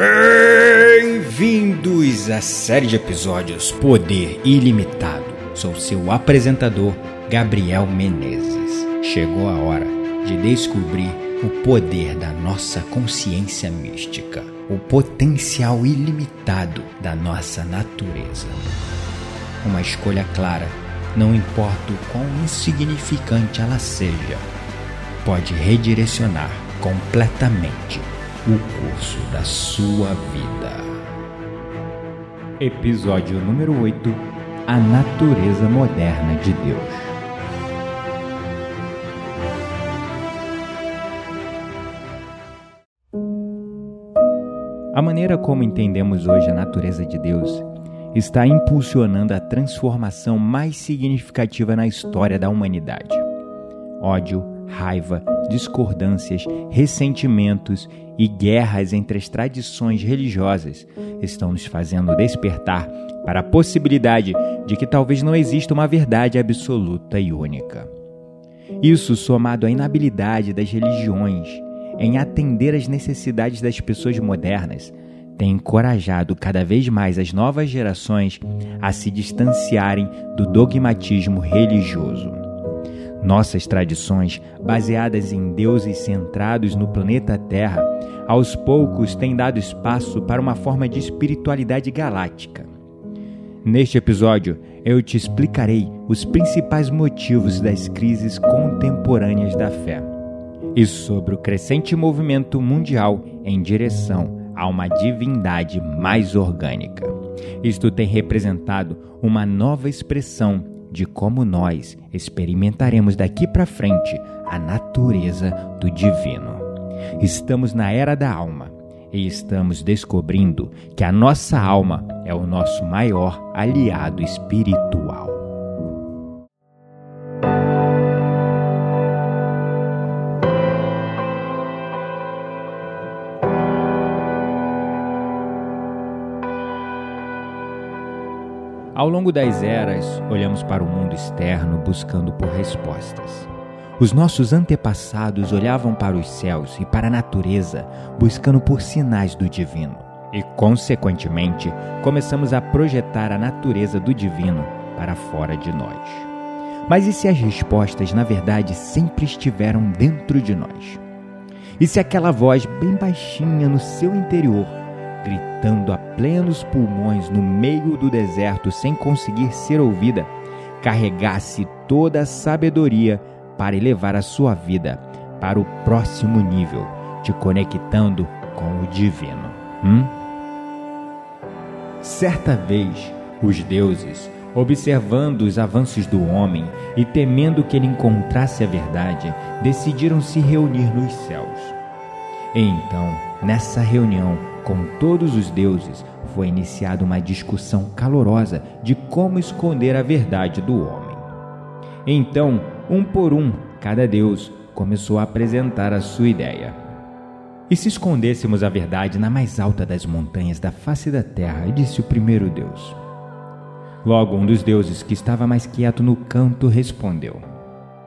Bem-vindos à série de episódios Poder Ilimitado. Sou seu apresentador, Gabriel Menezes. Chegou a hora de descobrir o poder da nossa consciência mística, o potencial ilimitado da nossa natureza. Uma escolha clara, não importa o quão insignificante ela seja, pode redirecionar completamente o curso da sua vida. Episódio número 8 A Natureza Moderna de Deus. A maneira como entendemos hoje a natureza de Deus está impulsionando a transformação mais significativa na história da humanidade. Ódio, raiva, discordâncias, ressentimentos e guerras entre as tradições religiosas estão nos fazendo despertar para a possibilidade de que talvez não exista uma verdade absoluta e única. Isso, somado à inabilidade das religiões em atender às necessidades das pessoas modernas, tem encorajado cada vez mais as novas gerações a se distanciarem do dogmatismo religioso. Nossas tradições, baseadas em deuses centrados no planeta Terra, aos poucos têm dado espaço para uma forma de espiritualidade galáctica. Neste episódio, eu te explicarei os principais motivos das crises contemporâneas da fé e sobre o crescente movimento mundial em direção a uma divindade mais orgânica. Isto tem representado uma nova expressão de como nós experimentaremos daqui para frente a natureza do divino. Estamos na era da alma e estamos descobrindo que a nossa alma é o nosso maior aliado espiritual. Longo das eras, olhamos para o mundo externo buscando por respostas. Os nossos antepassados olhavam para os céus e para a natureza buscando por sinais do divino. E, consequentemente, começamos a projetar a natureza do divino para fora de nós. Mas e se as respostas, na verdade, sempre estiveram dentro de nós? E se aquela voz bem baixinha no seu interior gritando a plenos pulmões no meio do deserto sem conseguir ser ouvida, carregasse toda a sabedoria para elevar a sua vida para o próximo nível, te conectando com o divino. Hum? Certa vez, os deuses, observando os avanços do homem e temendo que ele encontrasse a verdade, decidiram se reunir nos céus. E então, nessa reunião, com todos os deuses, foi iniciada uma discussão calorosa de como esconder a verdade do homem. Então, um por um, cada deus começou a apresentar a sua ideia. E se escondêssemos a verdade na mais alta das montanhas da face da terra, disse o primeiro deus. Logo, um dos deuses que estava mais quieto no canto respondeu: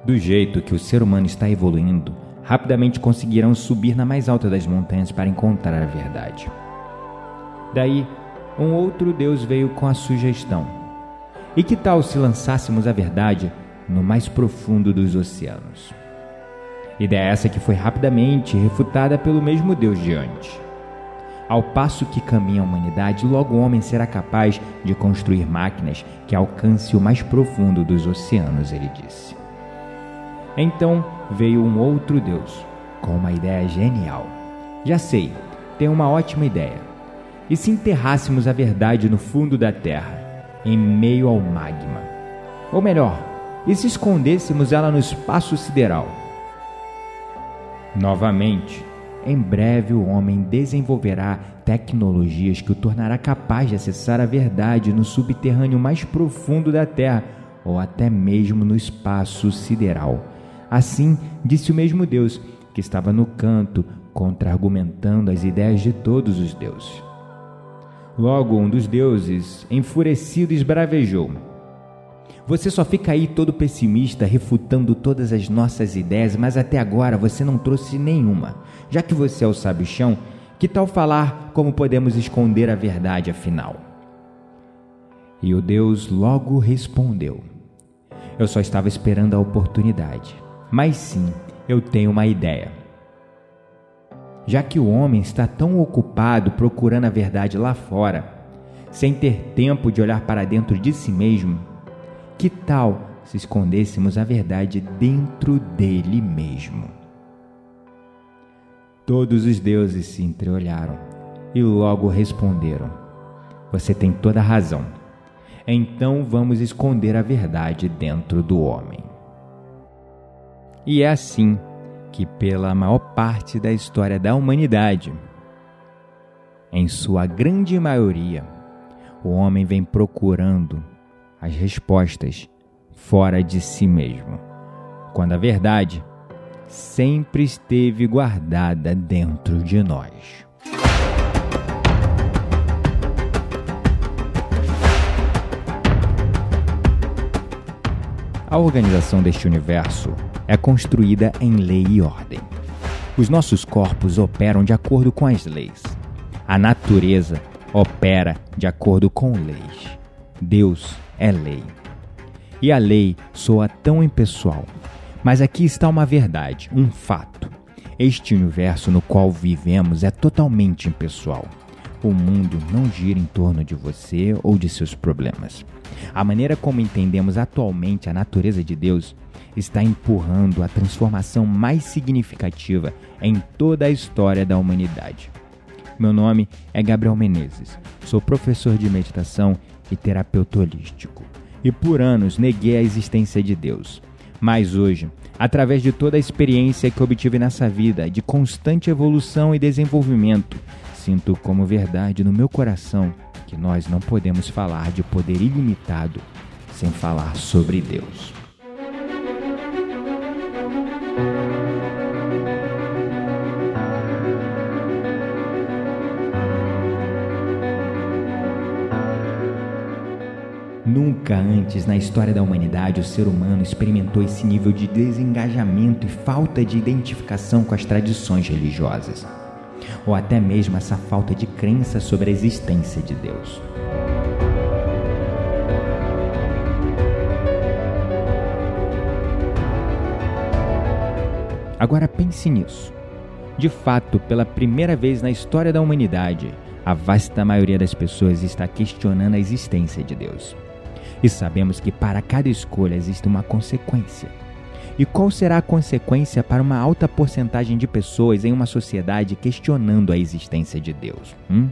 Do jeito que o ser humano está evoluindo, rapidamente conseguirão subir na mais alta das montanhas para encontrar a verdade. Daí, um outro Deus veio com a sugestão: E que tal se lançássemos a verdade no mais profundo dos oceanos? Ideia essa que foi rapidamente refutada pelo mesmo Deus de antes. Ao passo que caminha a humanidade, logo o homem será capaz de construir máquinas que alcancem o mais profundo dos oceanos, ele disse. Então veio um outro Deus, com uma ideia genial. Já sei, tenho uma ótima ideia. E se enterrássemos a verdade no fundo da terra, em meio ao magma? Ou melhor, e se escondêssemos ela no espaço sideral? Novamente, em breve o homem desenvolverá tecnologias que o tornará capaz de acessar a verdade no subterrâneo mais profundo da Terra ou até mesmo no espaço sideral Assim disse o mesmo Deus, que estava no canto, contra-argumentando as ideias de todos os deuses. Logo, um dos deuses, enfurecido, esbravejou: Você só fica aí todo pessimista, refutando todas as nossas ideias, mas até agora você não trouxe nenhuma. Já que você é o sabichão, Que tal falar como podemos esconder a verdade afinal? E o Deus logo respondeu: Eu só estava esperando a oportunidade. Mas sim, eu tenho uma ideia. Já que o homem está tão ocupado procurando a verdade lá fora, sem ter tempo de olhar para dentro de si mesmo, que tal se escondêssemos a verdade dentro dele mesmo? Todos os deuses se entreolharam e logo responderam: Você tem toda a razão. Então vamos esconder a verdade dentro do homem. E é assim que, pela maior parte da história da humanidade, em sua grande maioria, o homem vem procurando as respostas fora de si mesmo, quando a verdade sempre esteve guardada dentro de nós. A organização deste universo é construída em lei e ordem. Os nossos corpos operam de acordo com as leis. A natureza opera de acordo com leis. Deus é lei. E a lei soa tão impessoal mas aqui está uma verdade, um fato. Este universo no qual vivemos é totalmente impessoal. O mundo não gira em torno de você ou de seus problemas. A maneira como entendemos atualmente a natureza de Deus está empurrando a transformação mais significativa em toda a história da humanidade. Meu nome é Gabriel Menezes, sou professor de meditação e terapeuta holístico, e por anos neguei a existência de Deus. Mas hoje, através de toda a experiência que obtive nessa vida, de constante evolução e desenvolvimento, sinto como verdade no meu coração que nós não podemos falar de poder ilimitado sem falar sobre Deus. Nunca antes na história da humanidade o ser humano experimentou esse nível de desengajamento e falta de identificação com as tradições religiosas, ou até mesmo essa falta de crença sobre a existência de Deus. Agora pense nisso. De fato, pela primeira vez na história da humanidade, a vasta maioria das pessoas está questionando a existência de Deus. E sabemos que para cada escolha existe uma consequência. E qual será a consequência para uma alta porcentagem de pessoas em uma sociedade questionando a existência de Deus? Hum?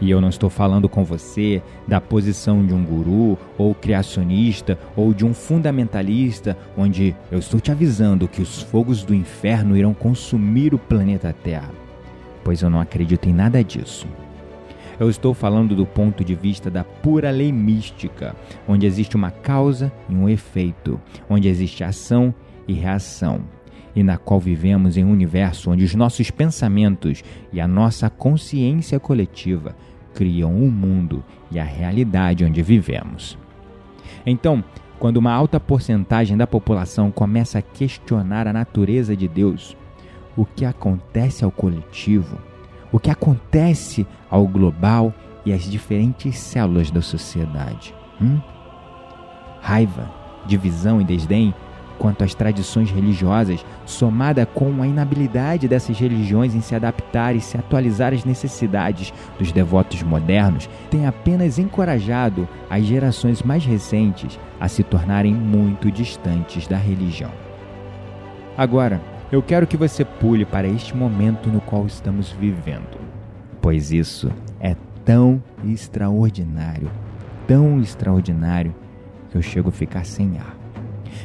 E eu não estou falando com você da posição de um guru, ou criacionista, ou de um fundamentalista, onde eu estou te avisando que os fogos do inferno irão consumir o planeta Terra. Pois eu não acredito em nada disso. Eu estou falando do ponto de vista da pura lei mística, onde existe uma causa e um efeito, onde existe ação e reação, e na qual vivemos em um universo onde os nossos pensamentos e a nossa consciência coletiva criam o mundo e a realidade onde vivemos. Então, quando uma alta porcentagem da população começa a questionar a natureza de Deus, o que acontece ao coletivo o que acontece ao global e às diferentes células da sociedade. Hum? Raiva, divisão e desdém quanto às tradições religiosas, somada com a inabilidade dessas religiões em se adaptar e se atualizar às necessidades dos devotos modernos, tem apenas encorajado as gerações mais recentes a se tornarem muito distantes da religião. Agora, eu quero que você pule para este momento no qual estamos vivendo, pois isso é tão extraordinário, tão extraordinário que eu chego a ficar sem ar.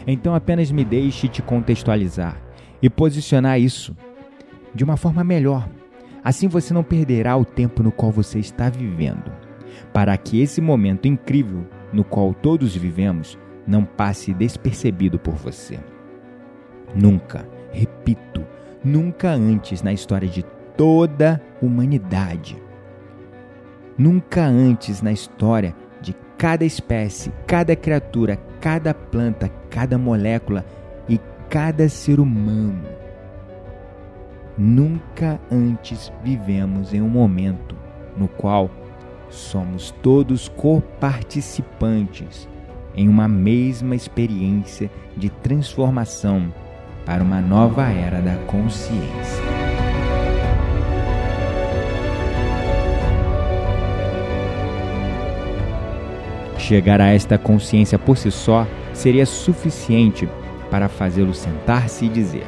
Então apenas me deixe te contextualizar e posicionar isso de uma forma melhor. Assim você não perderá o tempo no qual você está vivendo, para que esse momento incrível no qual todos vivemos não passe despercebido por você. Nunca Repito, nunca antes na história de toda a humanidade. Nunca antes na história de cada espécie, cada criatura, cada planta, cada molécula e cada ser humano. Nunca antes vivemos em um momento no qual somos todos coparticipantes em uma mesma experiência de transformação para uma nova era da consciência. Chegar a esta consciência por si só seria suficiente para fazê-lo sentar-se e dizer: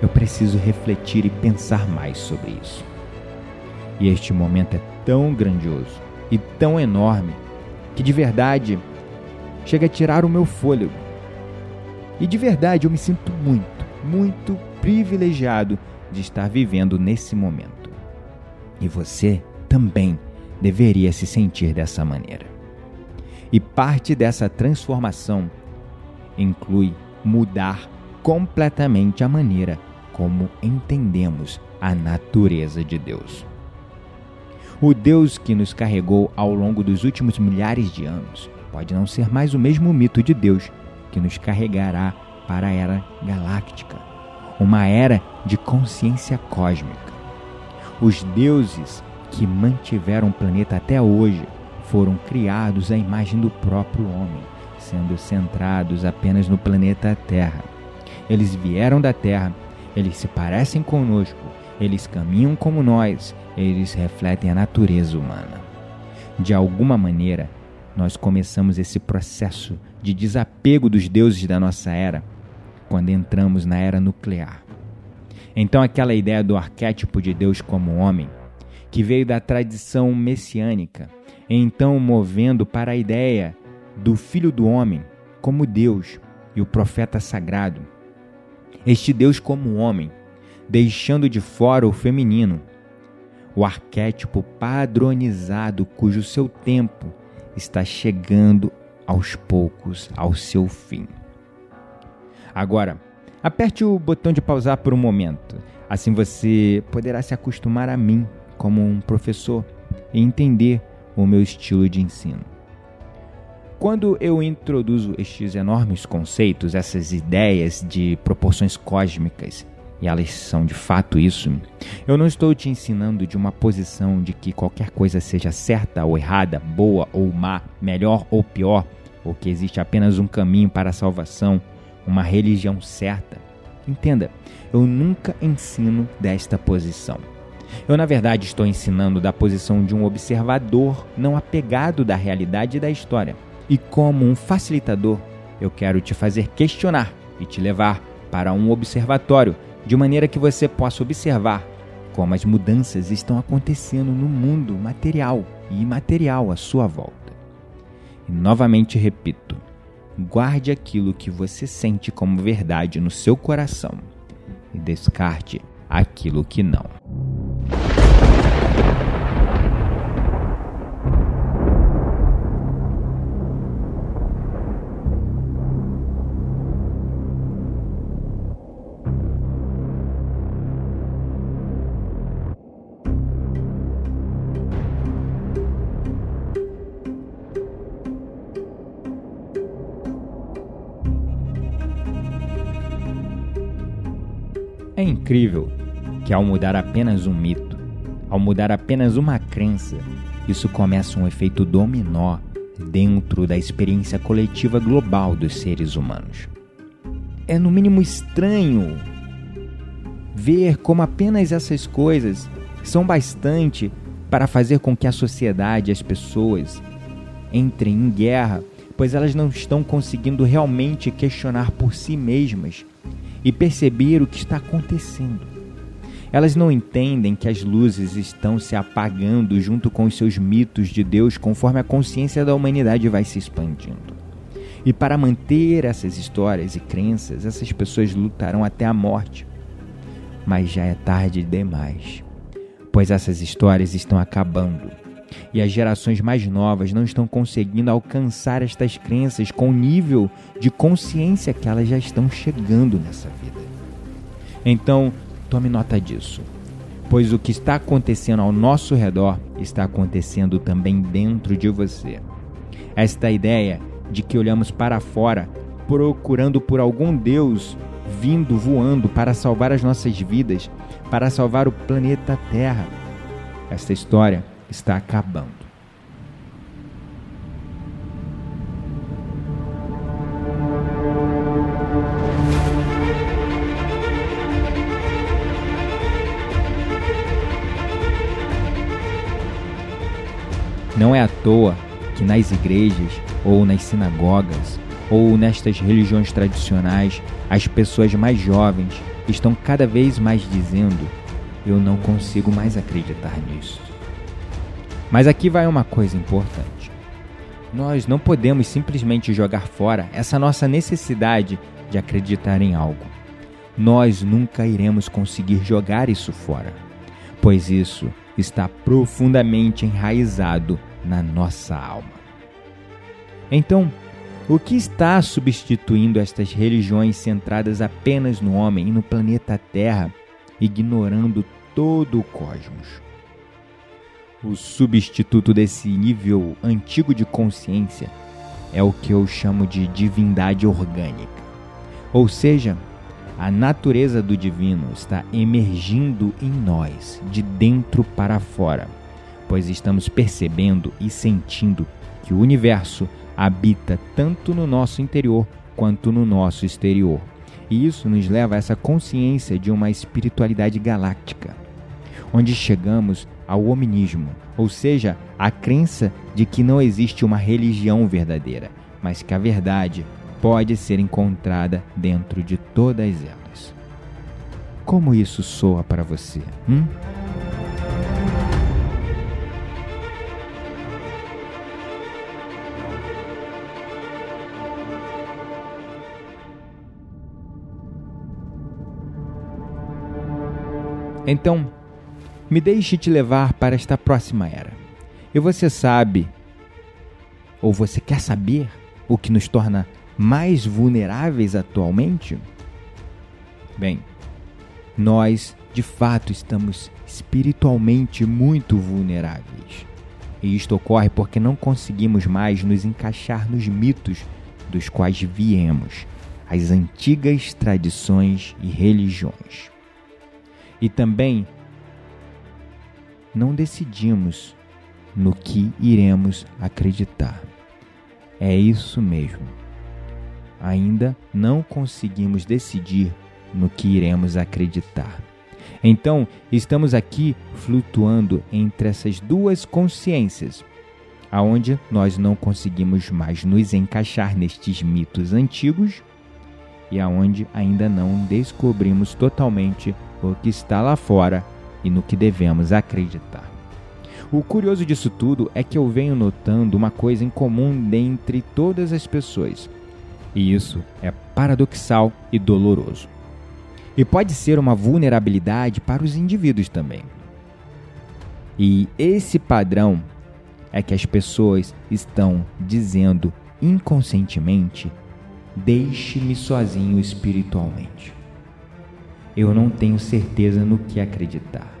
Eu preciso refletir e pensar mais sobre isso. E este momento é tão grandioso e tão enorme que de verdade chega a tirar o meu fôlego. E de verdade eu me sinto muito, muito privilegiado de estar vivendo nesse momento. E você também deveria se sentir dessa maneira. E parte dessa transformação inclui mudar completamente a maneira como entendemos a natureza de Deus. O Deus que nos carregou ao longo dos últimos milhares de anos pode não ser mais o mesmo mito de Deus que nos carregará para a era galáctica, uma era de consciência cósmica. Os deuses que mantiveram o planeta até hoje foram criados à imagem do próprio homem, sendo centrados apenas no planeta Terra. Eles vieram da Terra, eles se parecem conosco, eles caminham como nós, eles refletem a natureza humana. De alguma maneira, nós começamos esse processo de desapego dos deuses da nossa era quando entramos na era nuclear. Então, aquela ideia do arquétipo de Deus como homem, que veio da tradição messiânica, então movendo para a ideia do Filho do Homem como Deus e o profeta sagrado. Este Deus como homem, deixando de fora o feminino, o arquétipo padronizado cujo seu tempo está chegando aos poucos ao seu fim. Agora, aperte o botão de pausar por um momento. Assim você poderá se acostumar a mim como um professor e entender o meu estilo de ensino. Quando eu introduzo estes enormes conceitos, essas ideias de proporções cósmicas, e elas são de fato isso, eu não estou te ensinando de uma posição de que qualquer coisa seja certa ou errada, boa ou má, melhor ou pior, ou que existe apenas um caminho para a salvação, uma religião certa. Entenda, eu nunca ensino desta posição. Eu, na verdade, estou ensinando da posição de um observador não apegado da realidade e da história. E como um facilitador, eu quero te fazer questionar e te levar para um observatório, de maneira que você possa observar como as mudanças estão acontecendo no mundo material e imaterial à sua volta. E novamente repito: guarde aquilo que você sente como verdade no seu coração e descarte aquilo que não. É incrível que ao mudar apenas um mito, ao mudar apenas uma crença, isso começa um efeito dominó dentro da experiência coletiva global dos seres humanos. É no mínimo estranho ver como apenas essas coisas são bastante para fazer com que a sociedade e as pessoas entrem em guerra, pois elas não estão conseguindo realmente questionar por si mesmas e perceber o que está acontecendo. Elas não entendem que as luzes estão se apagando junto com os seus mitos de Deus conforme a consciência da humanidade vai se expandindo. E para manter essas histórias e crenças, essas pessoas lutarão até a morte. Mas já é tarde demais, pois essas histórias estão acabando e as gerações mais novas não estão conseguindo alcançar estas crenças com o nível de consciência que elas já estão chegando nessa vida. Então, tome nota disso, pois o que está acontecendo ao nosso redor está acontecendo também dentro de você. Esta ideia de que olhamos para fora procurando por algum Deus vindo voando para salvar as nossas vidas, para salvar o planeta Terra. Esta história está acabando. Não é à toa que nas igrejas ou nas sinagogas ou nestas religiões tradicionais as pessoas mais jovens estão cada vez mais dizendo: Eu não consigo mais acreditar nisso. Mas aqui vai uma coisa importante. Nós não podemos simplesmente jogar fora essa nossa necessidade de acreditar em algo. Nós nunca iremos conseguir jogar isso fora, pois isso está profundamente enraizado na nossa alma. Então, o que está substituindo estas religiões centradas apenas no homem e no planeta Terra, ignorando todo o cosmos? O substituto desse nível antigo de consciência é o que eu chamo de divindade orgânica. Ou seja, a natureza do divino está emergindo em nós, de dentro para fora pois estamos percebendo e sentindo que o universo habita tanto no nosso interior quanto no nosso exterior. E isso nos leva a essa consciência de uma espiritualidade galáctica, onde chegamos ao hominismo, ou seja, a crença de que não existe uma religião verdadeira, mas que a verdade pode ser encontrada dentro de todas elas. Como isso soa para você? Hum? Então, me deixe te levar para esta próxima era. E você sabe, ou você quer saber, o que nos torna mais vulneráveis atualmente? Bem, nós de fato estamos espiritualmente muito vulneráveis. E isto ocorre porque não conseguimos mais nos encaixar nos mitos dos quais viemos, as antigas tradições e religiões. E também não decidimos no que iremos acreditar. É isso mesmo. Ainda não conseguimos decidir no que iremos acreditar. Então, estamos aqui flutuando entre essas duas consciências, aonde nós não conseguimos mais nos encaixar nestes mitos antigos e aonde ainda não descobrimos totalmente o que está lá fora e no que devemos acreditar. O curioso disso tudo é que eu venho notando uma coisa em comum dentre todas as pessoas, e isso é paradoxal e doloroso. E pode ser uma vulnerabilidade para os indivíduos também. E esse padrão é que as pessoas estão dizendo inconscientemente: deixe-me sozinho espiritualmente eu não tenho certeza no que acreditar.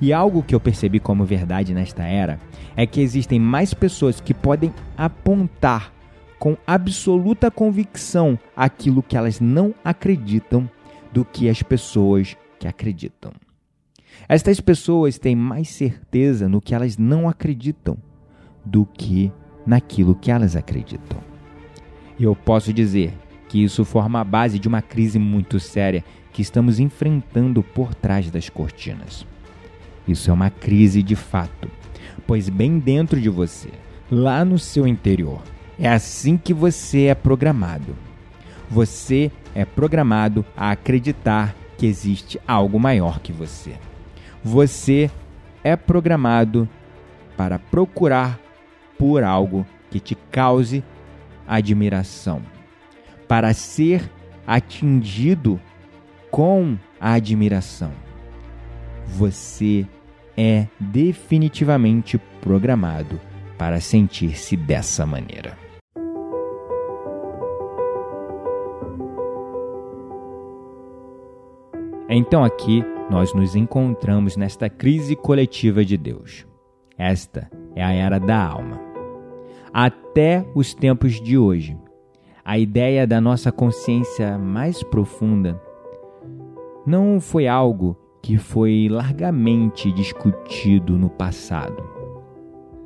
E algo que eu percebi como verdade nesta era é que existem mais pessoas que podem apontar com absoluta convicção aquilo que elas não acreditam do que as pessoas que acreditam. Estas pessoas têm mais certeza no que elas não acreditam do que naquilo que elas acreditam. E eu posso dizer que isso forma a base de uma crise muito séria que estamos enfrentando por trás das cortinas. Isso é uma crise de fato, pois bem dentro de você, lá no seu interior, é assim que você é programado. Você é programado a acreditar que existe algo maior que você. Você é programado para procurar por algo que te cause admiração para ser atingido com a admiração. Você é definitivamente programado para sentir-se dessa maneira. Então aqui nós nos encontramos nesta crise coletiva de Deus. Esta é a era da alma. Até os tempos de hoje, a ideia da nossa consciência mais profunda não foi algo que foi largamente discutido no passado.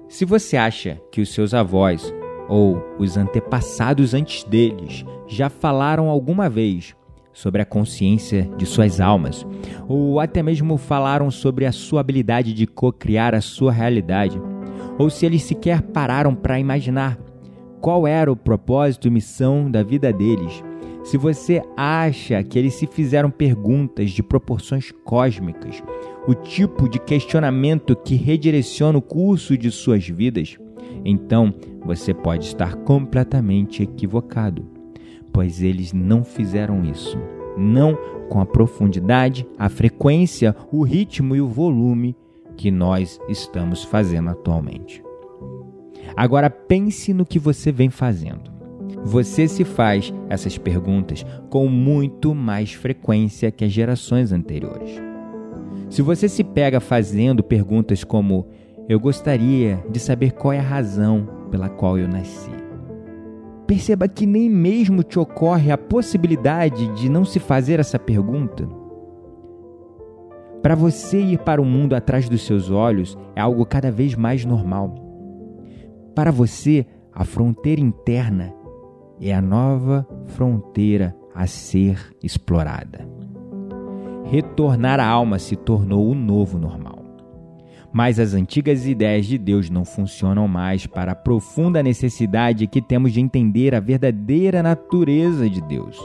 Se você acha que os seus avós ou os antepassados antes deles já falaram alguma vez sobre a consciência de suas almas, ou até mesmo falaram sobre a sua habilidade de co-criar a sua realidade, ou se eles sequer pararam para imaginar qual era o propósito e missão da vida deles. Se você acha que eles se fizeram perguntas de proporções cósmicas, o tipo de questionamento que redireciona o curso de suas vidas, então você pode estar completamente equivocado pois eles não fizeram isso. Não com a profundidade, a frequência, o ritmo e o volume que nós estamos fazendo atualmente. Agora pense no que você vem fazendo. Você se faz essas perguntas com muito mais frequência que as gerações anteriores. Se você se pega fazendo perguntas como: Eu gostaria de saber qual é a razão pela qual eu nasci. Perceba que nem mesmo te ocorre a possibilidade de não se fazer essa pergunta. Para você ir para o mundo atrás dos seus olhos é algo cada vez mais normal. Para você, a fronteira interna é a nova fronteira a ser explorada. Retornar à alma se tornou o novo normal. Mas as antigas ideias de Deus não funcionam mais para a profunda necessidade que temos de entender a verdadeira natureza de Deus.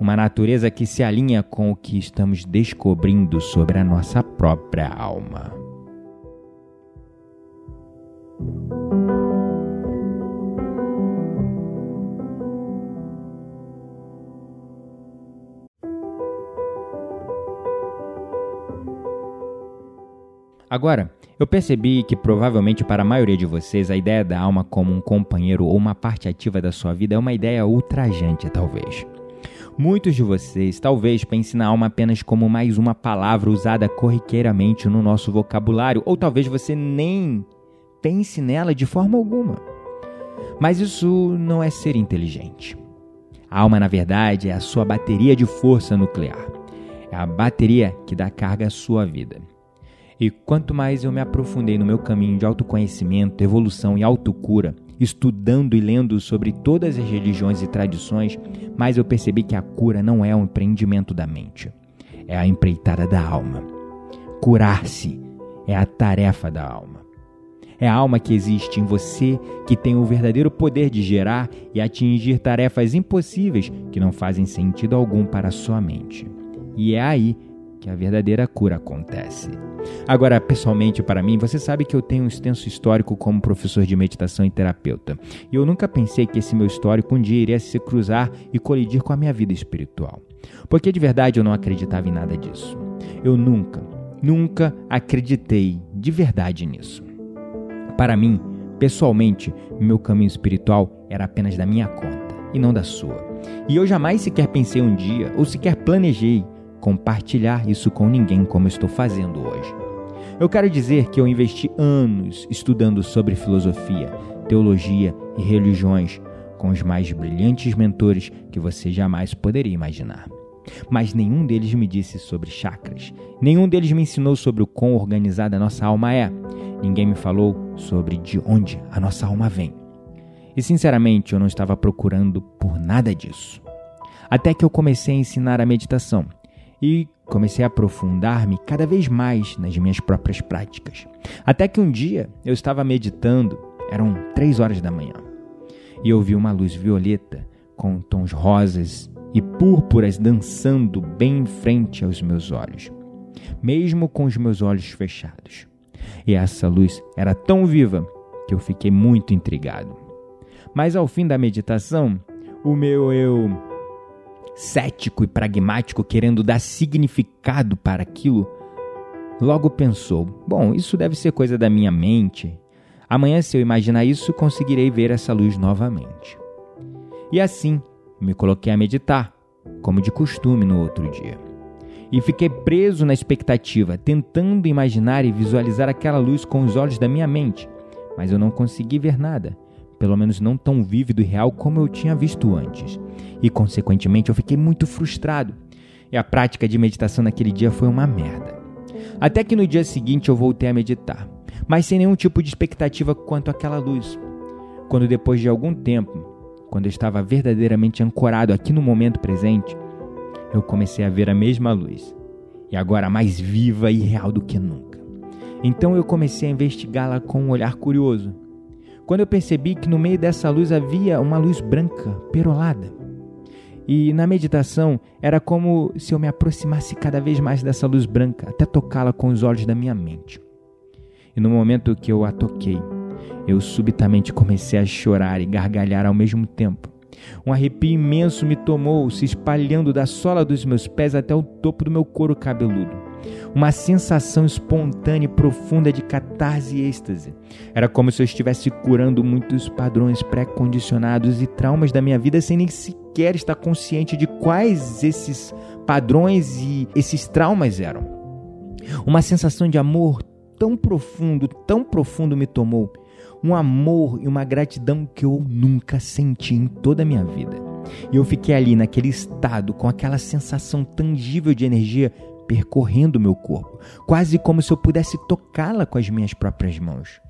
Uma natureza que se alinha com o que estamos descobrindo sobre a nossa própria alma. Agora, eu percebi que provavelmente para a maioria de vocês a ideia da alma como um companheiro ou uma parte ativa da sua vida é uma ideia ultrajante, talvez. Muitos de vocês talvez pensem na alma apenas como mais uma palavra usada corriqueiramente no nosso vocabulário, ou talvez você nem pense nela de forma alguma. Mas isso não é ser inteligente. A alma, na verdade, é a sua bateria de força nuclear. É a bateria que dá carga à sua vida. E quanto mais eu me aprofundei no meu caminho de autoconhecimento, evolução e autocura, estudando e lendo sobre todas as religiões e tradições, mais eu percebi que a cura não é um empreendimento da mente, é a empreitada da alma. Curar-se é a tarefa da alma. É a alma que existe em você que tem o verdadeiro poder de gerar e atingir tarefas impossíveis que não fazem sentido algum para a sua mente. E é aí que a verdadeira cura acontece. Agora, pessoalmente, para mim, você sabe que eu tenho um extenso histórico como professor de meditação e terapeuta. E eu nunca pensei que esse meu histórico um dia iria se cruzar e colidir com a minha vida espiritual. Porque de verdade eu não acreditava em nada disso. Eu nunca, nunca acreditei de verdade nisso. Para mim, pessoalmente, meu caminho espiritual era apenas da minha conta e não da sua. E eu jamais sequer pensei um dia, ou sequer planejei, compartilhar isso com ninguém como estou fazendo hoje. Eu quero dizer que eu investi anos estudando sobre filosofia, teologia e religiões com os mais brilhantes mentores que você jamais poderia imaginar. Mas nenhum deles me disse sobre chakras, nenhum deles me ensinou sobre o quão organizada a nossa alma é, ninguém me falou sobre de onde a nossa alma vem. E sinceramente eu não estava procurando por nada disso. Até que eu comecei a ensinar a meditação e comecei a aprofundar-me cada vez mais nas minhas próprias práticas. Até que um dia eu estava meditando, eram três horas da manhã, e eu vi uma luz violeta com tons rosas e púrpuras dançando bem em frente aos meus olhos, mesmo com os meus olhos fechados. E essa luz era tão viva que eu fiquei muito intrigado. Mas ao fim da meditação, o meu eu cético e pragmático, querendo dar significado para aquilo, logo pensou: bom, isso deve ser coisa da minha mente. Amanhã, se eu imaginar isso, conseguirei ver essa luz novamente. E assim, me coloquei a meditar, como de costume no outro dia. E fiquei preso na expectativa, tentando imaginar e visualizar aquela luz com os olhos da minha mente, mas eu não consegui ver nada, pelo menos não tão vívido e real como eu tinha visto antes. E, consequentemente, eu fiquei muito frustrado. E a prática de meditação naquele dia foi uma merda. Até que no dia seguinte eu voltei a meditar, mas sem nenhum tipo de expectativa quanto àquela luz. Quando depois de algum tempo, quando eu estava verdadeiramente ancorado aqui no momento presente, eu comecei a ver a mesma luz, e agora mais viva e real do que nunca. Então eu comecei a investigá-la com um olhar curioso. Quando eu percebi que no meio dessa luz havia uma luz branca, perolada. E na meditação era como se eu me aproximasse cada vez mais dessa luz branca, até tocá-la com os olhos da minha mente. E no momento que eu a toquei, eu subitamente comecei a chorar e gargalhar ao mesmo tempo. Um arrepio imenso me tomou, se espalhando da sola dos meus pés até o topo do meu couro cabeludo. Uma sensação espontânea e profunda de catarse e êxtase. Era como se eu estivesse curando muitos padrões pré-condicionados e traumas da minha vida sem nem sequer estar consciente de quais esses padrões e esses traumas eram. Uma sensação de amor tão profundo, tão profundo me tomou um amor e uma gratidão que eu nunca senti em toda a minha vida. E eu fiquei ali naquele estado, com aquela sensação tangível de energia percorrendo meu corpo, quase como se eu pudesse tocá-la com as minhas próprias mãos.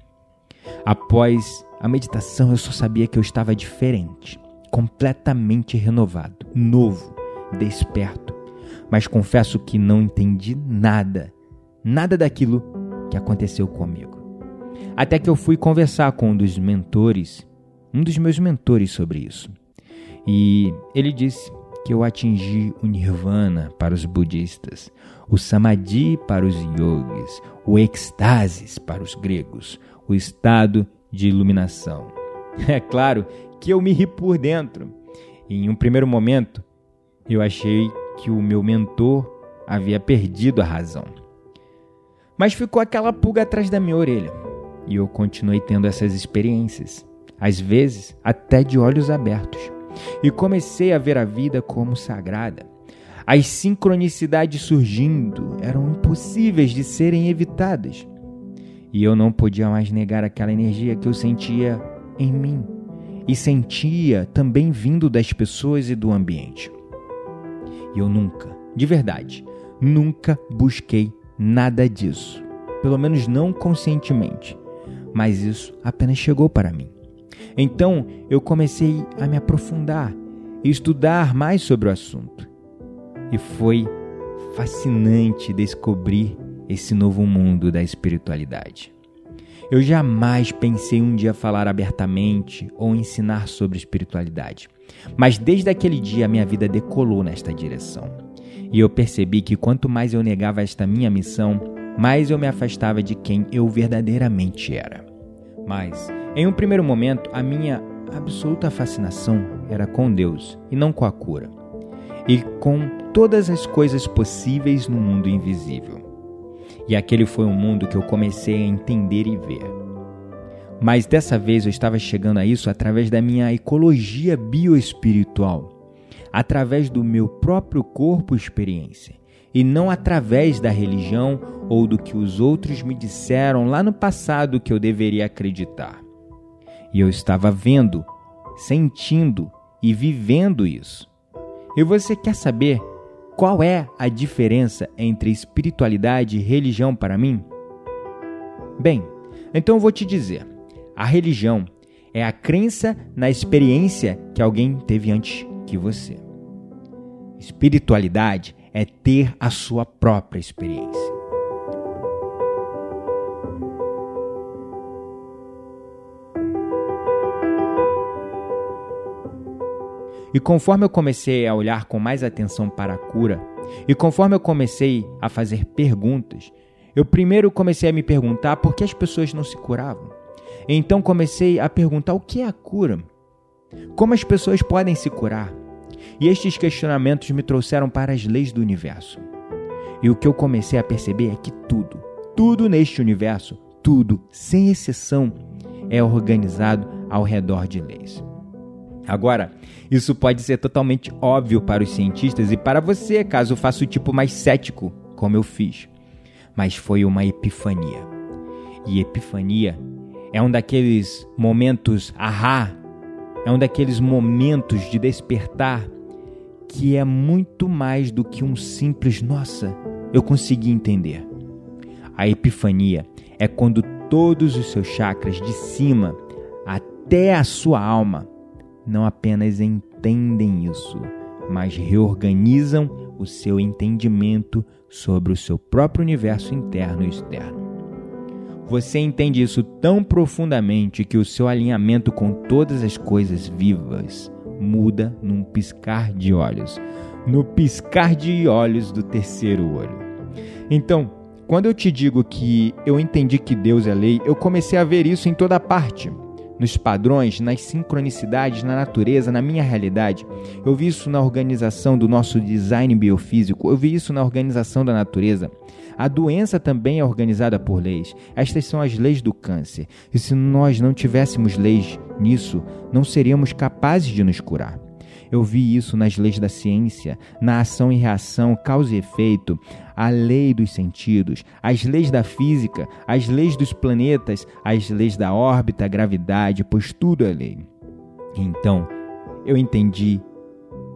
Após a meditação, eu só sabia que eu estava diferente, completamente renovado, novo, desperto. Mas confesso que não entendi nada, nada daquilo que aconteceu comigo. Até que eu fui conversar com um dos mentores, um dos meus mentores sobre isso. E ele disse que eu atingi o nirvana para os budistas, o samadhi para os yogis, o êxtase para os gregos, o estado de iluminação. É claro que eu me ri por dentro. Em um primeiro momento, eu achei que o meu mentor havia perdido a razão. Mas ficou aquela pulga atrás da minha orelha. E eu continuei tendo essas experiências, às vezes até de olhos abertos. E comecei a ver a vida como sagrada. As sincronicidades surgindo eram impossíveis de serem evitadas. E eu não podia mais negar aquela energia que eu sentia em mim e sentia também vindo das pessoas e do ambiente. E eu nunca, de verdade, nunca busquei nada disso, pelo menos não conscientemente mas isso apenas chegou para mim. Então eu comecei a me aprofundar e estudar mais sobre o assunto. E foi fascinante descobrir esse novo mundo da espiritualidade. Eu jamais pensei um dia falar abertamente ou ensinar sobre espiritualidade, mas desde aquele dia minha vida decolou nesta direção. E eu percebi que quanto mais eu negava esta minha missão, mais eu me afastava de quem eu verdadeiramente era. Mas, em um primeiro momento, a minha absoluta fascinação era com Deus e não com a cura, e com todas as coisas possíveis no mundo invisível. E aquele foi um mundo que eu comecei a entender e ver. Mas dessa vez eu estava chegando a isso através da minha ecologia bioespiritual, através do meu próprio corpo experiência e não através da religião ou do que os outros me disseram lá no passado que eu deveria acreditar. E eu estava vendo, sentindo e vivendo isso. E você quer saber qual é a diferença entre espiritualidade e religião para mim? Bem, então eu vou te dizer. A religião é a crença na experiência que alguém teve antes que você. Espiritualidade é ter a sua própria experiência. E conforme eu comecei a olhar com mais atenção para a cura, e conforme eu comecei a fazer perguntas, eu primeiro comecei a me perguntar por que as pessoas não se curavam. Então comecei a perguntar o que é a cura? Como as pessoas podem se curar? E estes questionamentos me trouxeram para as leis do universo. E o que eu comecei a perceber é que tudo, tudo neste universo, tudo, sem exceção, é organizado ao redor de leis. Agora, isso pode ser totalmente óbvio para os cientistas e para você, caso faça o tipo mais cético, como eu fiz. Mas foi uma epifania. E epifania É um daqueles momentos ahá, é um daqueles momentos de despertar que é muito mais do que um simples nossa, eu consegui entender. A epifania é quando todos os seus chakras de cima até a sua alma não apenas entendem isso, mas reorganizam o seu entendimento sobre o seu próprio universo interno e externo. Você entende isso tão profundamente que o seu alinhamento com todas as coisas vivas muda num piscar de olhos no piscar de olhos do terceiro olho. Então, quando eu te digo que eu entendi que Deus é lei, eu comecei a ver isso em toda parte nos padrões, nas sincronicidades, na natureza, na minha realidade. Eu vi isso na organização do nosso design biofísico, eu vi isso na organização da natureza. A doença também é organizada por leis. Estas são as leis do câncer. E se nós não tivéssemos leis nisso, não seríamos capazes de nos curar. Eu vi isso nas leis da ciência, na ação e reação, causa e efeito, a lei dos sentidos, as leis da física, as leis dos planetas, as leis da órbita, gravidade, pois tudo é lei. Então, eu entendi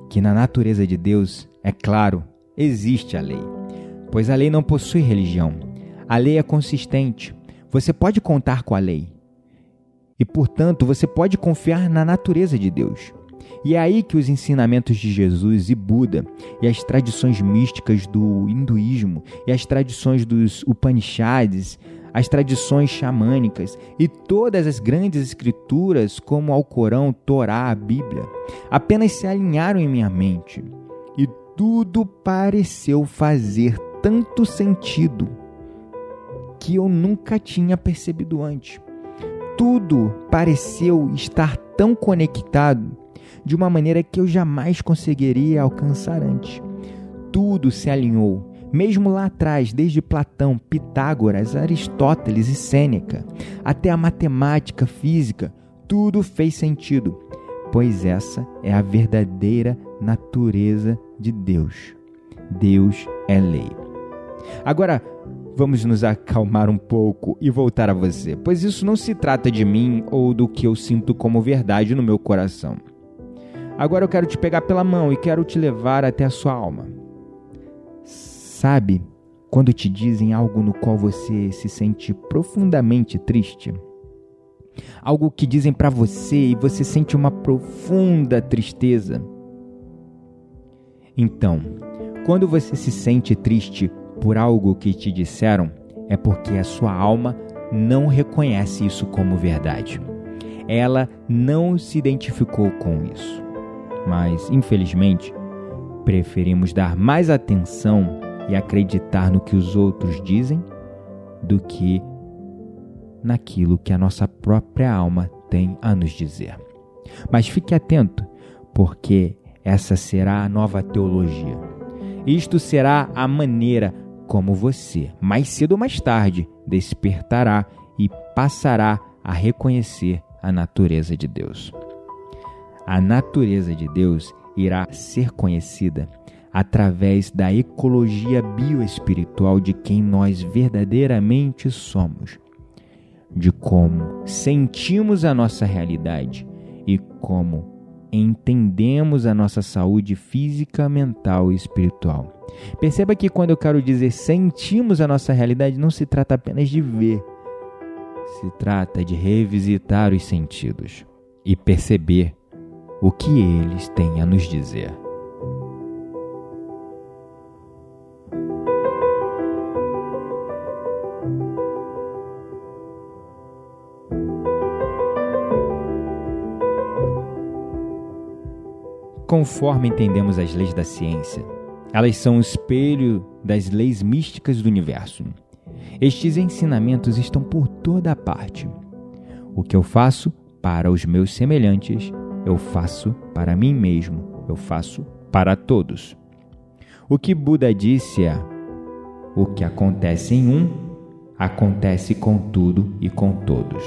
que na natureza de Deus, é claro, existe a lei, pois a lei não possui religião. A lei é consistente. Você pode contar com a lei. E, portanto, você pode confiar na natureza de Deus. E é aí que os ensinamentos de Jesus e Buda, e as tradições místicas do hinduísmo, e as tradições dos Upanishads, as tradições xamânicas e todas as grandes escrituras, como Alcorão, Torá, a Bíblia, apenas se alinharam em minha mente. E tudo pareceu fazer tanto sentido que eu nunca tinha percebido antes. Tudo pareceu estar tão conectado de uma maneira que eu jamais conseguiria alcançar antes. Tudo se alinhou, mesmo lá atrás, desde Platão, Pitágoras, Aristóteles e Sêneca, até a matemática, física, tudo fez sentido, pois essa é a verdadeira natureza de Deus. Deus é lei. Agora, vamos nos acalmar um pouco e voltar a você, pois isso não se trata de mim ou do que eu sinto como verdade no meu coração. Agora eu quero te pegar pela mão e quero te levar até a sua alma. Sabe quando te dizem algo no qual você se sente profundamente triste? Algo que dizem para você e você sente uma profunda tristeza? Então, quando você se sente triste por algo que te disseram, é porque a sua alma não reconhece isso como verdade. Ela não se identificou com isso mas, infelizmente, preferimos dar mais atenção e acreditar no que os outros dizem do que naquilo que a nossa própria alma tem a nos dizer. Mas fique atento, porque essa será a nova teologia. Isto será a maneira como você, mais cedo ou mais tarde, despertará e passará a reconhecer a natureza de Deus a natureza de Deus irá ser conhecida através da ecologia bioespiritual de quem nós verdadeiramente somos, de como sentimos a nossa realidade e como entendemos a nossa saúde física, mental e espiritual. Perceba que quando eu quero dizer sentimos a nossa realidade, não se trata apenas de ver, se trata de revisitar os sentidos e perceber o que eles têm a nos dizer. Conforme entendemos as leis da ciência, elas são o espelho das leis místicas do universo. Estes ensinamentos estão por toda parte. O que eu faço para os meus semelhantes, eu faço para mim mesmo, eu faço para todos. O que Buda disse é: o que acontece em um, acontece com tudo e com todos.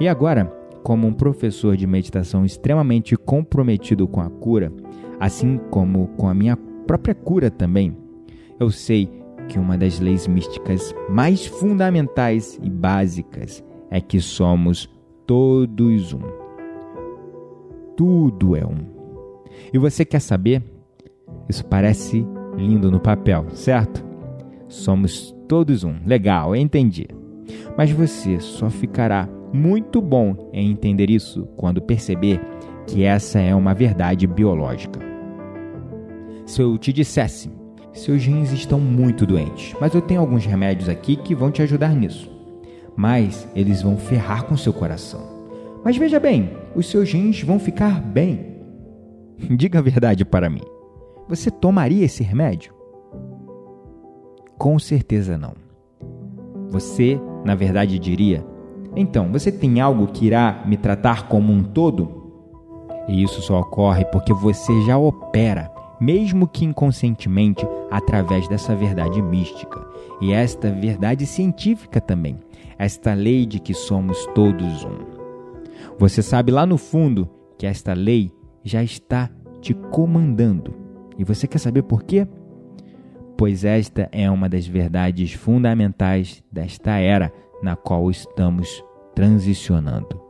E agora, como um professor de meditação extremamente comprometido com a cura, assim como com a minha própria cura também, eu sei que uma das leis místicas mais fundamentais e básicas é que somos todos um. Tudo é um. E você quer saber? Isso parece lindo no papel, certo? Somos todos um. Legal, entendi. Mas você só ficará muito bom em entender isso quando perceber que essa é uma verdade biológica. Se eu te dissesse, seus rins estão muito doentes, mas eu tenho alguns remédios aqui que vão te ajudar nisso. Mas eles vão ferrar com seu coração. Mas veja bem, os seus rins vão ficar bem. Diga a verdade para mim. Você tomaria esse remédio? Com certeza não. Você, na verdade, diria: então, você tem algo que irá me tratar como um todo? E isso só ocorre porque você já opera, mesmo que inconscientemente, através dessa verdade mística e esta verdade científica também, esta lei de que somos todos um. Você sabe lá no fundo que esta lei já está te comandando. E você quer saber por quê? Pois esta é uma das verdades fundamentais desta era na qual estamos transicionando.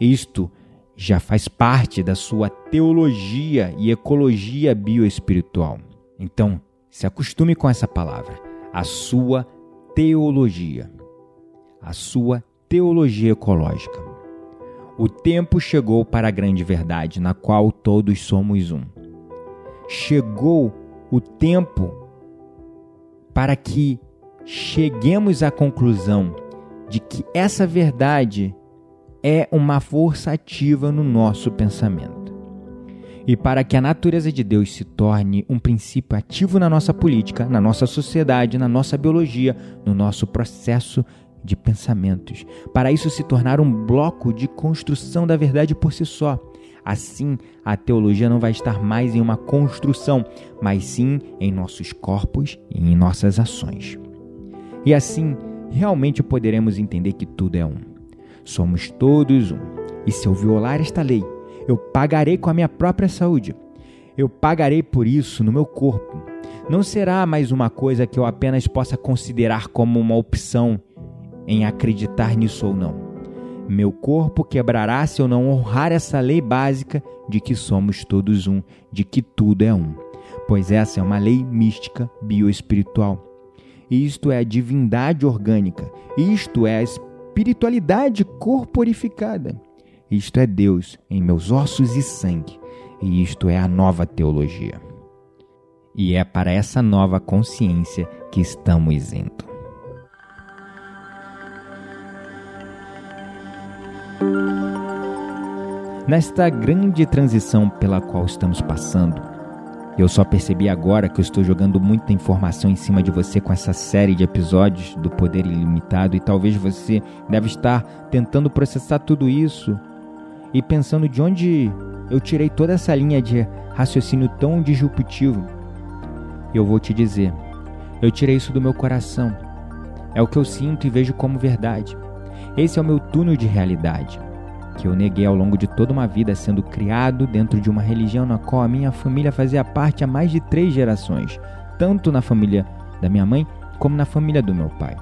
Isto já faz parte da sua teologia e ecologia bioespiritual. Então, se acostume com essa palavra, a sua teologia. A sua teologia ecológica. O tempo chegou para a grande verdade, na qual todos somos um. Chegou o tempo para que cheguemos à conclusão de que essa verdade é uma força ativa no nosso pensamento. E para que a natureza de Deus se torne um princípio ativo na nossa política, na nossa sociedade, na nossa biologia, no nosso processo de pensamentos, para isso se tornar um bloco de construção da verdade por si só. Assim, a teologia não vai estar mais em uma construção, mas sim em nossos corpos e em nossas ações. E assim, realmente poderemos entender que tudo é um. Somos todos um. E se eu violar esta lei, eu pagarei com a minha própria saúde. Eu pagarei por isso no meu corpo. Não será mais uma coisa que eu apenas possa considerar como uma opção em acreditar nisso ou não. Meu corpo quebrará se eu não honrar essa lei básica de que somos todos um, de que tudo é um. Pois essa é uma lei mística bioespiritual isto é a divindade orgânica, isto é a espiritualidade corporificada. Isto é Deus em meus ossos e sangue, e isto é a nova teologia. E é para essa nova consciência que estamos indo. Nesta grande transição pela qual estamos passando, eu só percebi agora que eu estou jogando muita informação em cima de você com essa série de episódios do Poder Ilimitado e talvez você deve estar tentando processar tudo isso e pensando de onde eu tirei toda essa linha de raciocínio tão disruptivo. Eu vou te dizer, eu tirei isso do meu coração. É o que eu sinto e vejo como verdade. Esse é o meu túnel de realidade que eu neguei ao longo de toda uma vida, sendo criado dentro de uma religião na qual a minha família fazia parte há mais de três gerações, tanto na família da minha mãe como na família do meu pai,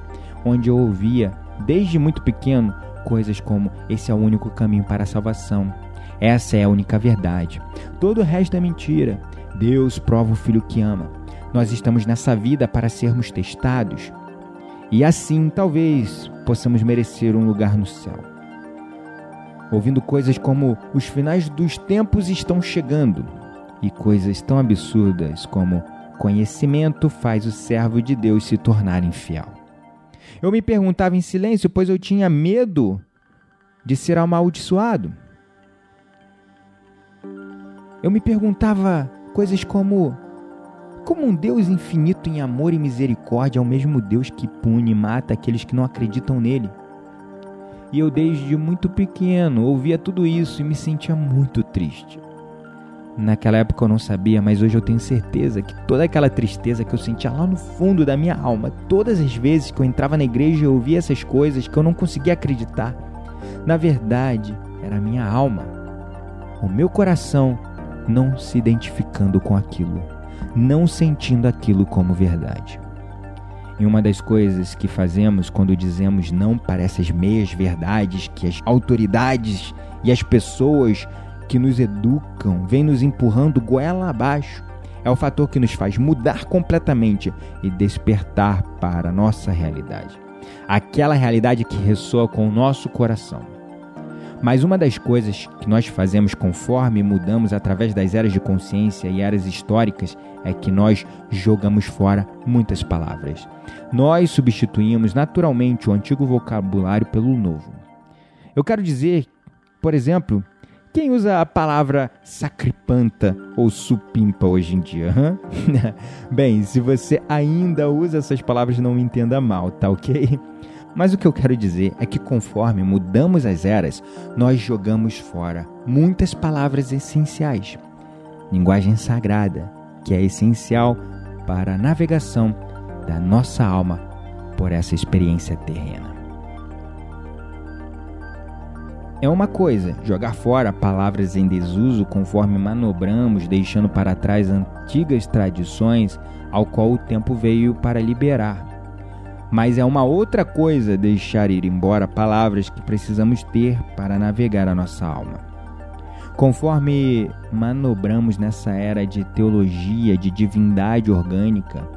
onde eu ouvia desde muito pequeno coisas como: esse é o único caminho para a salvação, essa é a única verdade, todo o resto é mentira. Deus prova o filho que ama. Nós estamos nessa vida para sermos testados e assim talvez possamos merecer um lugar no céu ouvindo coisas como os finais dos tempos estão chegando e coisas tão absurdas como conhecimento faz o servo de Deus se tornar infiel. Eu me perguntava em silêncio, pois eu tinha medo de ser amaldiçoado. Eu me perguntava coisas como: como um Deus infinito em amor e misericórdia é o mesmo Deus que pune e mata aqueles que não acreditam nele? E eu, desde muito pequeno, ouvia tudo isso e me sentia muito triste. Naquela época eu não sabia, mas hoje eu tenho certeza que toda aquela tristeza que eu sentia lá no fundo da minha alma, todas as vezes que eu entrava na igreja e ouvia essas coisas que eu não conseguia acreditar, na verdade era a minha alma, o meu coração não se identificando com aquilo, não sentindo aquilo como verdade. E uma das coisas que fazemos quando dizemos não para essas meias verdades que as autoridades e as pessoas que nos educam vêm nos empurrando goela abaixo é o fator que nos faz mudar completamente e despertar para a nossa realidade. Aquela realidade que ressoa com o nosso coração. Mas uma das coisas que nós fazemos conforme mudamos através das eras de consciência e eras históricas é que nós jogamos fora muitas palavras. Nós substituímos naturalmente o antigo vocabulário pelo novo. Eu quero dizer, por exemplo, quem usa a palavra sacripanta ou supimpa hoje em dia? Bem, se você ainda usa essas palavras, não me entenda mal, tá ok? Mas o que eu quero dizer é que conforme mudamos as eras, nós jogamos fora muitas palavras essenciais. Linguagem sagrada, que é essencial para a navegação da nossa alma por essa experiência terrena. É uma coisa jogar fora palavras em desuso conforme manobramos, deixando para trás antigas tradições ao qual o tempo veio para liberar. Mas é uma outra coisa deixar ir embora palavras que precisamos ter para navegar a nossa alma. Conforme manobramos nessa era de teologia, de divindade orgânica,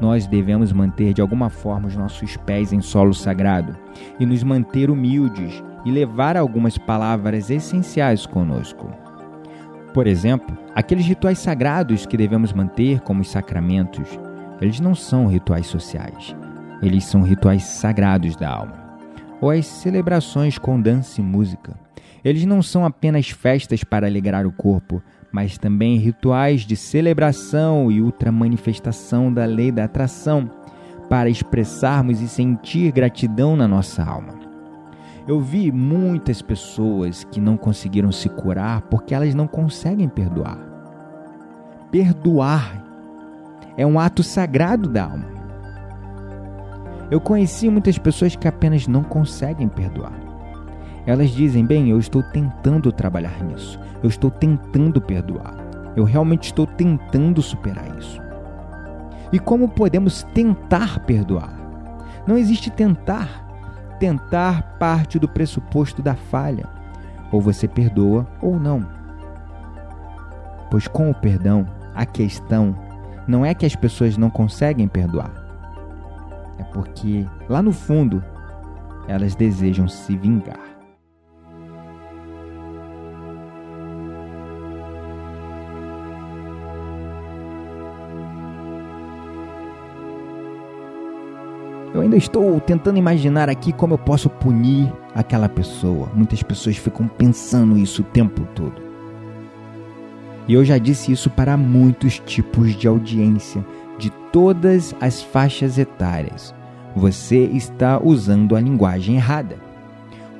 nós devemos manter de alguma forma os nossos pés em solo sagrado e nos manter humildes e levar algumas palavras essenciais conosco. Por exemplo, aqueles rituais sagrados que devemos manter, como os sacramentos, eles não são rituais sociais, eles são rituais sagrados da alma. Ou as celebrações com dança e música. Eles não são apenas festas para alegrar o corpo, mas também rituais de celebração e ultramanifestação da lei da atração, para expressarmos e sentir gratidão na nossa alma. Eu vi muitas pessoas que não conseguiram se curar porque elas não conseguem perdoar. Perdoar é um ato sagrado da alma. Eu conheci muitas pessoas que apenas não conseguem perdoar. Elas dizem: Bem, eu estou tentando trabalhar nisso, eu estou tentando perdoar, eu realmente estou tentando superar isso. E como podemos tentar perdoar? Não existe tentar. Tentar parte do pressuposto da falha. Ou você perdoa ou não. Pois com o perdão, a questão não é que as pessoas não conseguem perdoar é porque lá no fundo elas desejam se vingar. Eu ainda estou tentando imaginar aqui como eu posso punir aquela pessoa. Muitas pessoas ficam pensando isso o tempo todo. E eu já disse isso para muitos tipos de audiência, todas as faixas etárias. Você está usando a linguagem errada.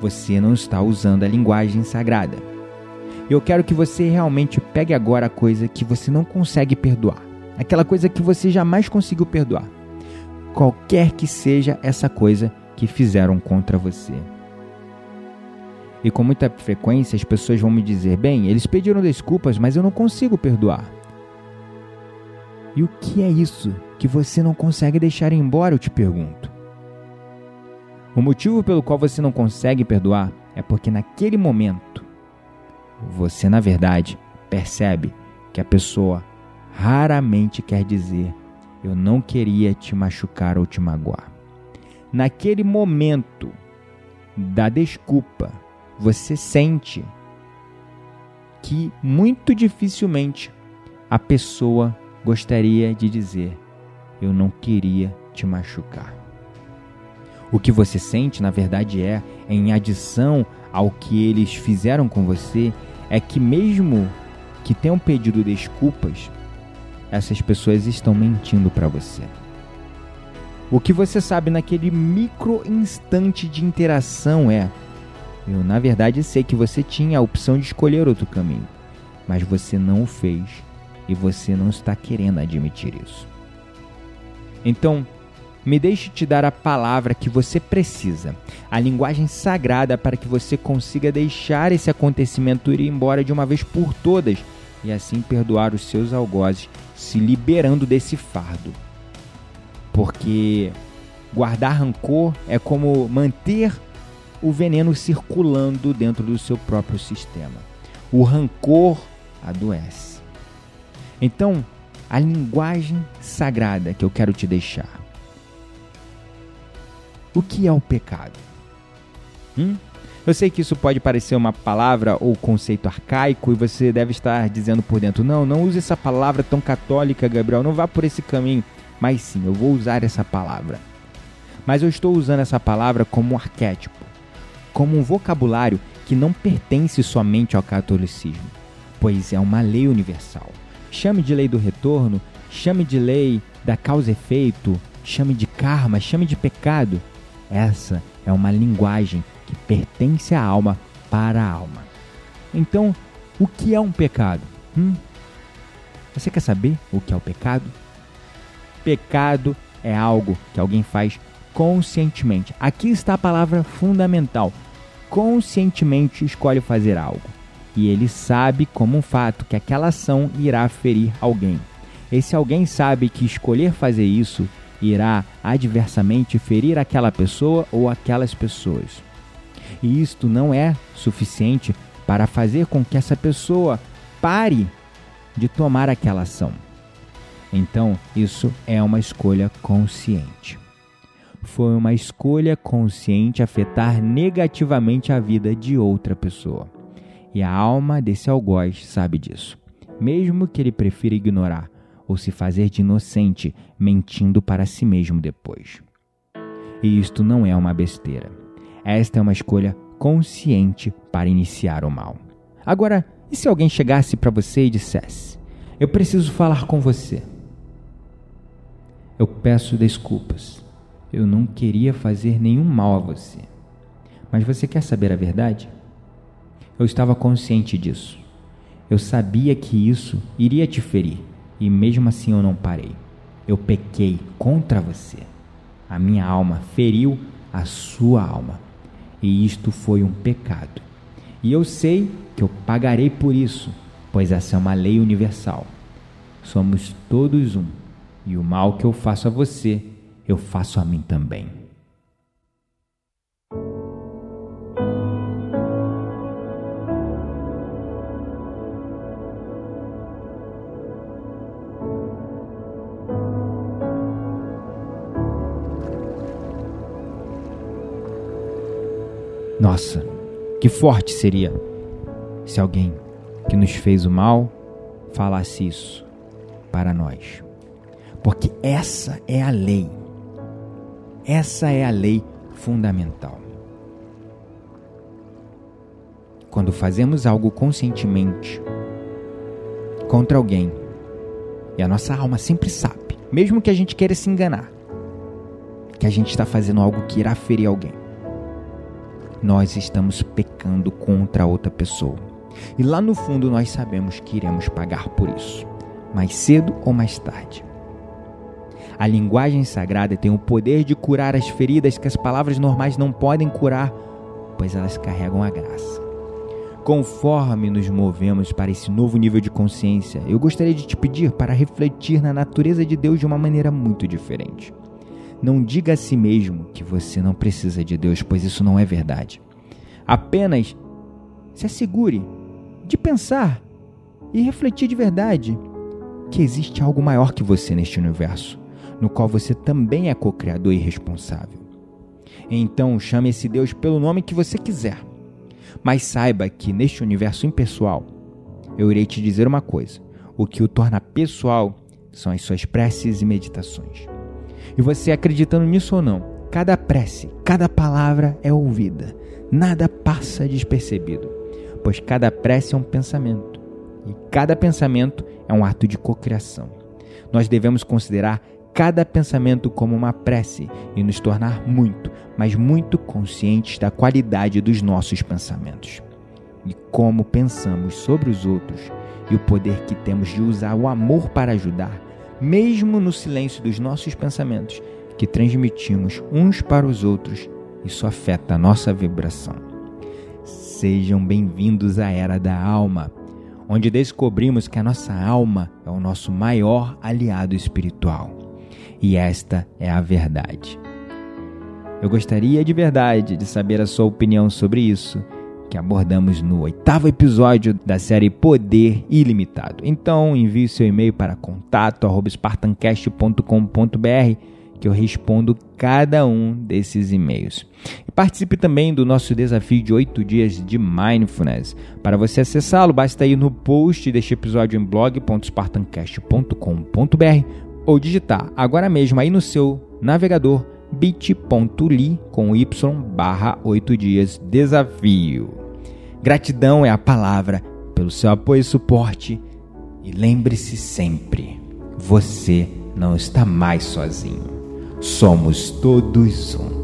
Você não está usando a linguagem sagrada. Eu quero que você realmente pegue agora a coisa que você não consegue perdoar. Aquela coisa que você jamais conseguiu perdoar. Qualquer que seja essa coisa que fizeram contra você. E com muita frequência as pessoas vão me dizer: bem, eles pediram desculpas, mas eu não consigo perdoar. E o que é isso que você não consegue deixar embora, eu te pergunto? O motivo pelo qual você não consegue perdoar é porque naquele momento você, na verdade, percebe que a pessoa raramente quer dizer eu não queria te machucar ou te magoar. Naquele momento da desculpa, você sente que muito dificilmente a pessoa gostaria de dizer: Eu não queria te machucar. O que você sente, na verdade, é, em adição ao que eles fizeram com você, é que mesmo que tenham pedido desculpas, essas pessoas estão mentindo para você. O que você sabe naquele micro instante de interação é: eu, na verdade, sei que você tinha a opção de escolher outro caminho, mas você não o fez e você não está querendo admitir isso. Então, me deixe te dar a palavra que você precisa, a linguagem sagrada para que você consiga deixar esse acontecimento ir embora de uma vez por todas e assim perdoar os seus algozes, se liberando desse fardo. porque guardar rancor é como manter o veneno circulando dentro do seu próprio sistema. O rancor adoece. Então, a linguagem sagrada que eu quero te deixar. O que é o pecado? Hum? Eu sei que isso pode parecer uma palavra ou conceito arcaico e você deve estar dizendo por dentro: não, não use essa palavra tão católica, Gabriel, não vá por esse caminho. Mas sim, eu vou usar essa palavra. Mas eu estou usando essa palavra como um arquétipo, como um vocabulário que não pertence somente ao catolicismo, pois é uma lei universal. Chame de lei do retorno, chame de lei da causa efeito, chame de karma, chame de pecado. Essa é uma linguagem que pertence à alma para a alma. Então, o que é um pecado? Hum? Você quer saber o que é o pecado? Pecado é algo que alguém faz conscientemente. Aqui está a palavra fundamental. Conscientemente escolhe fazer algo. E ele sabe como um fato que aquela ação irá ferir alguém. Esse alguém sabe que escolher fazer isso irá adversamente ferir aquela pessoa ou aquelas pessoas e isto não é suficiente para fazer com que essa pessoa pare de tomar aquela ação. Então, isso é uma escolha consciente. Foi uma escolha consciente afetar negativamente a vida de outra pessoa. E a alma desse algoz sabe disso, mesmo que ele prefira ignorar ou se fazer de inocente, mentindo para si mesmo depois. E isto não é uma besteira esta é uma escolha consciente para iniciar o mal. Agora, e se alguém chegasse para você e dissesse: Eu preciso falar com você? Eu peço desculpas. Eu não queria fazer nenhum mal a você. Mas você quer saber a verdade? Eu estava consciente disso. Eu sabia que isso iria te ferir e mesmo assim eu não parei. Eu pequei contra você. A minha alma feriu a sua alma e isto foi um pecado. E eu sei que eu pagarei por isso, pois essa é uma lei universal. Somos todos um, e o mal que eu faço a você, eu faço a mim também. Nossa, que forte seria se alguém que nos fez o mal falasse isso para nós. Porque essa é a lei. Essa é a lei fundamental. Quando fazemos algo conscientemente contra alguém, e a nossa alma sempre sabe, mesmo que a gente queira se enganar, que a gente está fazendo algo que irá ferir alguém nós estamos pecando contra outra pessoa. E lá no fundo nós sabemos que iremos pagar por isso, mais cedo ou mais tarde. A linguagem sagrada tem o poder de curar as feridas que as palavras normais não podem curar, pois elas carregam a graça. Conforme nos movemos para esse novo nível de consciência, eu gostaria de te pedir para refletir na natureza de Deus de uma maneira muito diferente. Não diga a si mesmo que você não precisa de Deus, pois isso não é verdade. Apenas se assegure de pensar e refletir de verdade que existe algo maior que você neste universo, no qual você também é co-criador e responsável. Então chame esse Deus pelo nome que você quiser. Mas saiba que neste universo impessoal, eu irei te dizer uma coisa: o que o torna pessoal são as suas preces e meditações. E você acreditando nisso ou não, cada prece, cada palavra é ouvida, nada passa despercebido, pois cada prece é um pensamento. E cada pensamento é um ato de cocriação. Nós devemos considerar cada pensamento como uma prece e nos tornar muito, mas muito conscientes da qualidade dos nossos pensamentos. E como pensamos sobre os outros e o poder que temos de usar o amor para ajudar mesmo no silêncio dos nossos pensamentos, que transmitimos uns para os outros, isso afeta a nossa vibração. Sejam bem-vindos à Era da Alma, onde descobrimos que a nossa alma é o nosso maior aliado espiritual. e esta é a verdade. Eu gostaria de verdade de saber a sua opinião sobre isso, que abordamos no oitavo episódio da série Poder Ilimitado. Então envie seu e-mail para contato@spartancast.com.br que eu respondo cada um desses e-mails. E participe também do nosso desafio de 8 dias de Mindfulness. Para você acessá-lo, basta ir no post deste episódio em blog.spartancast.com.br ou digitar agora mesmo aí no seu navegador bit.ly com y barra 8 dias desafio. Gratidão é a palavra pelo seu apoio e suporte e lembre-se sempre, você não está mais sozinho. Somos todos um.